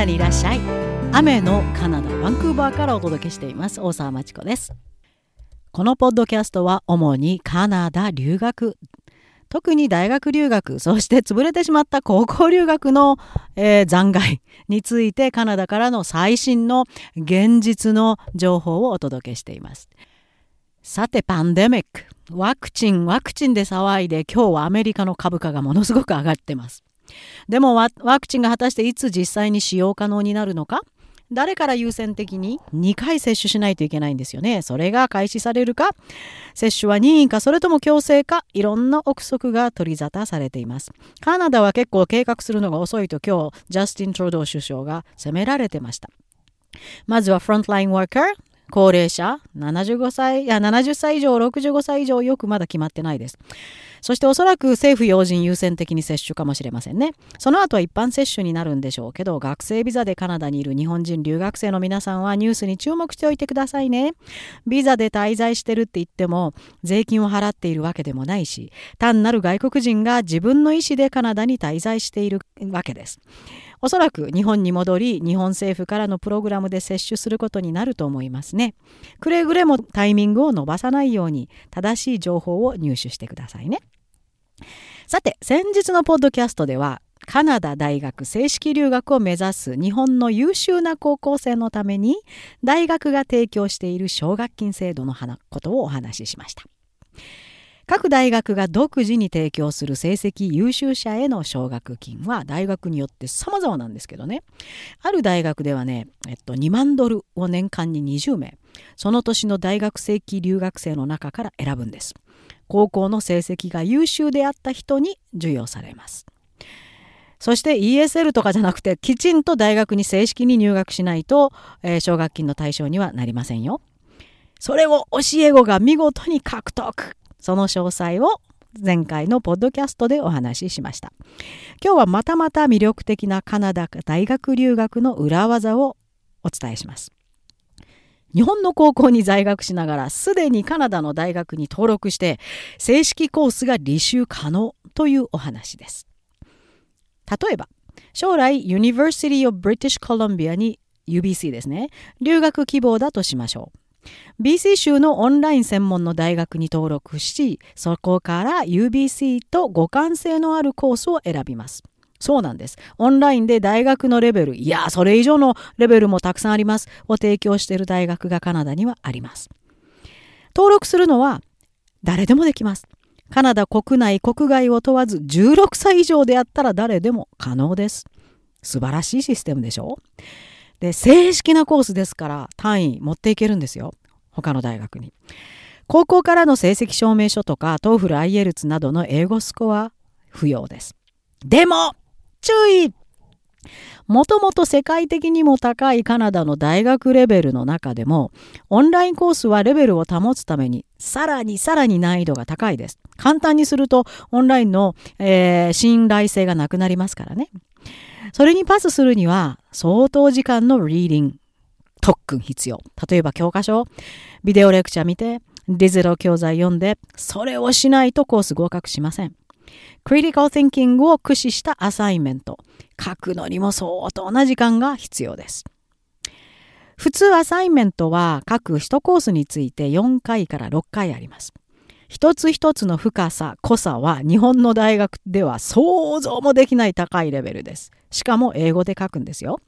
ダにいらっしゃい。雨のカナダバンクーバーからお届けしています。大沢町子です。このポッドキャストは主にカナダ留学。特に大学留学そして潰れてしまった高校留学の、えー、残骸についてカナダからの最新の現実の情報をお届けしています。さてパンデミック。ワクチンワクチンで騒いで今日はアメリカの株価がものすごく上がってます。でもワクチンが果たしていつ実際に使用可能になるのか？誰から優先的に？2回接種しないといけないんですよね。それが開始されるか、接種は任意か、それとも強制か、いろんな憶測が取り沙汰されています。カナダは結構計画するのが遅いと今日、ジャスティン・トルドー首相が責められてました。まずはフロントラインワーカー、高齢者、75歳、いや70歳以上、65歳以上、よくまだ決まってないです。そしておそらく政府要人優先的に接種かもしれませんね。その後は一般接種になるんでしょうけど、学生ビザでカナダにいる日本人留学生の皆さんはニュースに注目しておいてくださいね。ビザで滞在してるって言っても、税金を払っているわけでもないし、単なる外国人が自分の意思でカナダに滞在しているわけです。おそらく日本に戻り日本政府からのプログラムで接種することになると思いますね。くれぐれもタイミングを伸ばさないように正しい情報を入手してくださいね。さて先日のポッドキャストではカナダ大学正式留学を目指す日本の優秀な高校生のために大学が提供している奨学金制度のことをお話ししました。各大学が独自に提供する成績優秀者への奨学金は大学によって様々なんですけどねある大学ではね、えっと、2万ドルを年間に20名その年の大学生期留学生の中から選ぶんです高校の成績が優秀であった人に授与されますそして ESL とかじゃなくてきちんと大学に正式に入学しないと、えー、奨学金の対象にはなりませんよそれを教え子が見事に獲得その詳細を前回のポッドキャストでお話ししました。今日はまたまた魅力的なカナダ大学留学の裏技をお伝えします。日本の高校に在学しながらすでにカナダの大学に登録して正式コースが履修可能というお話です。例えば将来 University of British Columbia に UBC ですね留学希望だとしましょう。BC 州のオンライン専門の大学に登録し、そこから UBC と互換性のあるコースを選びます。そうなんです。オンラインで大学のレベル、いや、それ以上のレベルもたくさんあります。を提供している大学がカナダにはあります。登録するのは誰でもできます。カナダ国内、国外を問わず16歳以上であったら誰でも可能です。素晴らしいシステムでしょ？で、正式なコースですから単位持っていけるんですよ。他の大学に。高校からの成績証明書とか、 TOEFL、IELTS などの英語スコア不要です。でも、注意もともと世界的にも高いカナダの大学レベルの中でも、オンラインコースはレベルを保つために、さらにさらに難易度が高いです。簡単にすると、オンラインの、えー、信頼性がなくなりますからね。それにパスするには相当時間のリーディング、特訓必要。例えば教科書、ビデオレクチャー見て、ディゼロ教材読んで、それをしないとコース合格しません。クリティカル・ティンキングを駆使したアサイメント。書くのにも相当な時間が必要です。普通アサイメントは各1コースについて4回から6回あります。一つ一つの深さ、濃さは日本の大学では想像もできない高いレベルです。しかも英語で書くんですよ。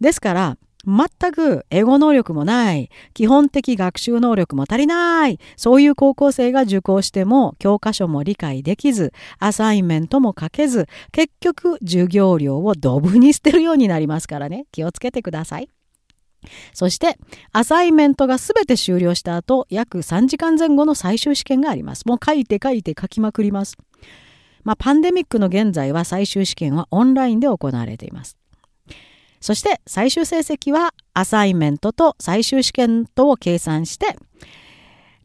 ですから、全く英語能力もない、基本的学習能力も足りない、そういう高校生が受講しても教科書も理解できず、アサインメントも書けず、結局授業料をドブに捨てるようになりますからね、気をつけてください。そしてアサイメントが全て終了した後約3時間前後の最終試験があります。もう書いて書いて書きまくります。まあ、パンデミックの現在は最終試験はオンラインで行われています。そして最終成績はアサイメントと最終試験とを計算して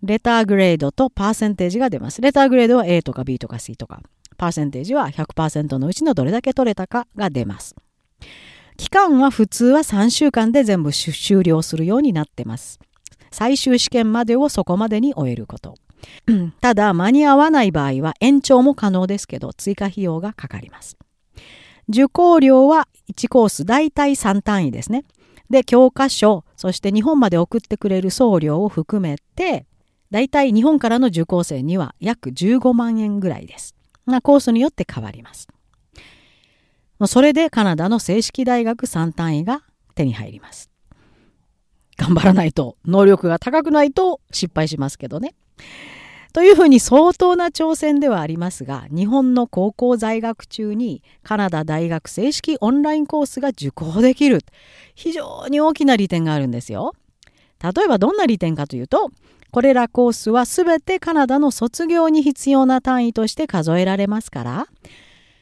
レターグレードとパーセンテージが出ますレターグレードは A とか B とか C とかパーセンテージは100%のうちのどれだけ取れたかが出ます期間は普通は3週間で全部終了するようになってます。最終試験までをそこまでに終えること。ただ間に合わない場合は延長も可能ですけど追加費用がかかります。受講料は1コース大体3単位ですね。で、教科書、そして日本まで送ってくれる送料を含めて、大体日本からの受講生には約15万円ぐらいです。なコースによって変わります。それでカナダの正式大学3単位が手に入ります。頑張らないと、能力が高くないと失敗しますけどね。というふうに相当な挑戦ではありますが、日本の高校在学中にカナダ大学正式オンラインコースが受講できる。非常に大きな利点があるんですよ。例えばどんな利点かというと、これらコースは全てカナダの卒業に必要な単位として数えられますから、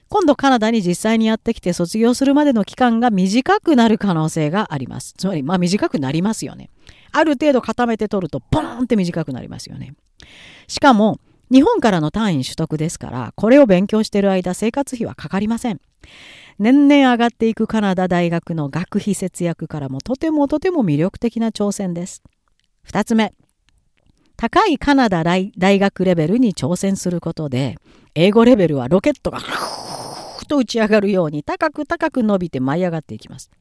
今度カナダに実際にやってきて卒業するまでの期間が短くなる可能性があります。つまり、まあ短くなりますよね。ある程度固めて取るとポーンって短くなりますよね。しかも、日本からの単位取得ですから、これを勉強している間、生活費はかかりません。年々上がっていくカナダ大学の学費節約からもとてもとても魅力的な挑戦です。2つ目。高いカナダ大学レベルに挑戦することで、英語レベルはロケットがふと打ち上がるように高く高く伸びて舞い上がっていきます。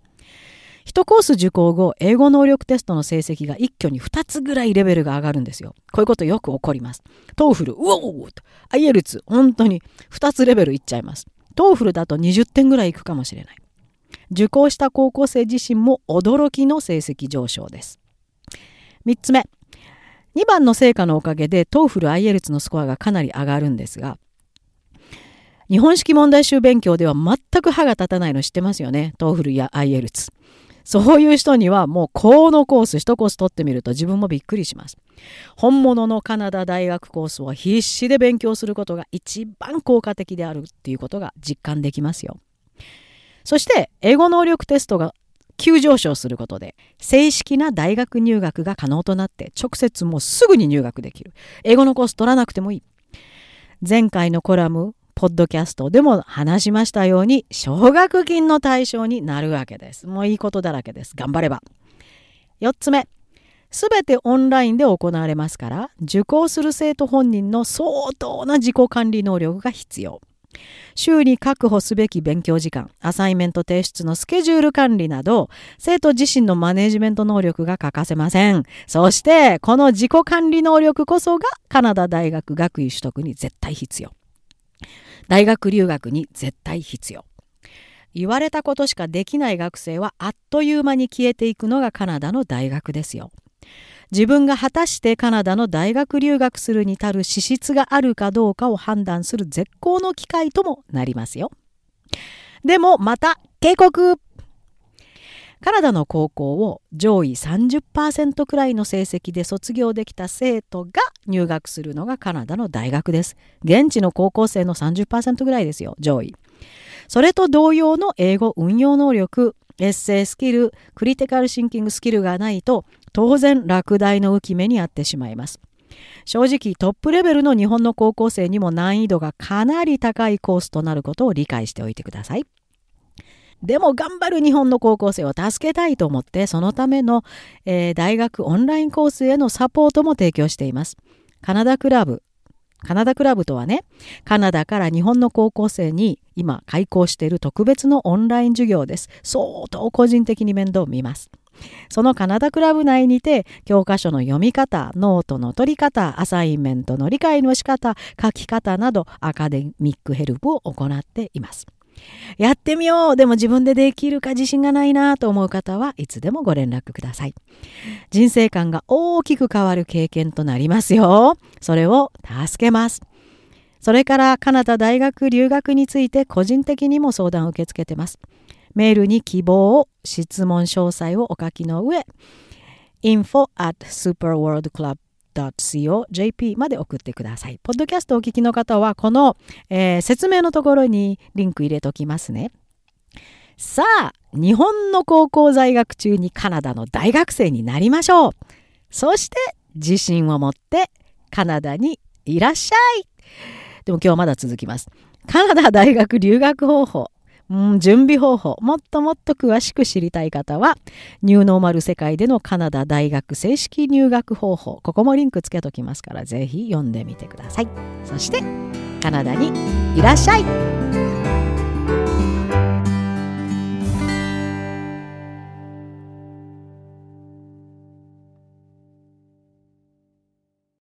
1コース受講後、英語能力テストの成績が一挙に2つぐらいレベルが上がるんですよ。こういうことよく起こります。 TOEFL、うおーと、IELTS、本当に2つレベルいっちゃいます。 TOEFL だと20点ぐらいいくかもしれない。受講した高校生自身も驚きの成績上昇です。3つ目。2番の成果のおかげでトーフル IELTS のスコアがかなり上がるんですが、日本式問題集勉強では全く歯が立たないの知ってますよね？ TOEFL や IELTS。そういう人にはもうこのコース一コース取ってみると自分もびっくりします。本物のカナダ大学コースを必死で勉強することが一番効果的であるっていうことが実感できますよ。そして英語能力テストが急上昇することで正式な大学入学が可能となって直接もうすぐに入学できる。英語のコース取らなくてもいい。前回のコラムポッドキャストでも話しましたように、奨学金の対象になるわけです。もういいことだらけです。頑張れば。4つ目。すべてオンラインで行われますから、受講する生徒本人の相当な自己管理能力が必要。週に確保すべき勉強時間、アサイメント提出のスケジュール管理など、生徒自身のマネジメント能力が欠かせません。そして、この自己管理能力こそがカナダ大学学位取得に絶対必要。大学留学に絶対必要。言われたことしかできない学生はあっという間に消えていくのがカナダの大学ですよ。自分が果たしてカナダの大学留学するに足る資質があるかどうかを判断する絶好の機会ともなりますよ。でもまた警告カナダの高校を上位30%くらいの成績で卒業できた生徒が入学するのがカナダの大学です。現地の高校生の30%ぐらいですよ、上位。それと同様の英語運用能力、エッセイスキル、クリティカルシンキングスキルがないと、当然落第の浮き目にあってしまいます。正直トップレベルの日本の高校生にも難易度がかなり高いコースとなることを理解しておいてください。でも頑張る日本の高校生を助けたいと思ってそのための、えー、大学オンラインコースへのサポートも提供しています。カナダクラブカナダクラブとはね、カナダから日本の高校生に今開講している特別のオンライン授業です。相当個人的に面倒を見ます。そのカナダクラブ内にて教科書の読み方、ノートの取り方、 assignment の理解の仕方、書き方など academic help を行っています。やってみようでも自分でできるか自信がないなと思う方はいつでもご連絡ください。人生観が大きく変わる経験となりますよ。それを助けます。それからカナダ大学留学について個人的にも相談を受け付けてます。メールに希望を、質問詳細をお書きの上、info at superworldclub .co.jp まで送ってください。ポッドキャストをお聞きの方は、この、えー、説明のところにリンク入れときますね。さあ、日本の高校在学中にカナダの大学生になりましょう。そして、自信を持ってカナダにいらっしゃい。でも今日はまだ続きます。カナダ大学留学方法。うん、準備方法、もっともっと詳しく知りたい方は、ニューノーマル世界でのカナダ大学正式入学方法、ここもリンクつけときますから、ぜひ読んでみてください。そして、カナダにいらっしゃい。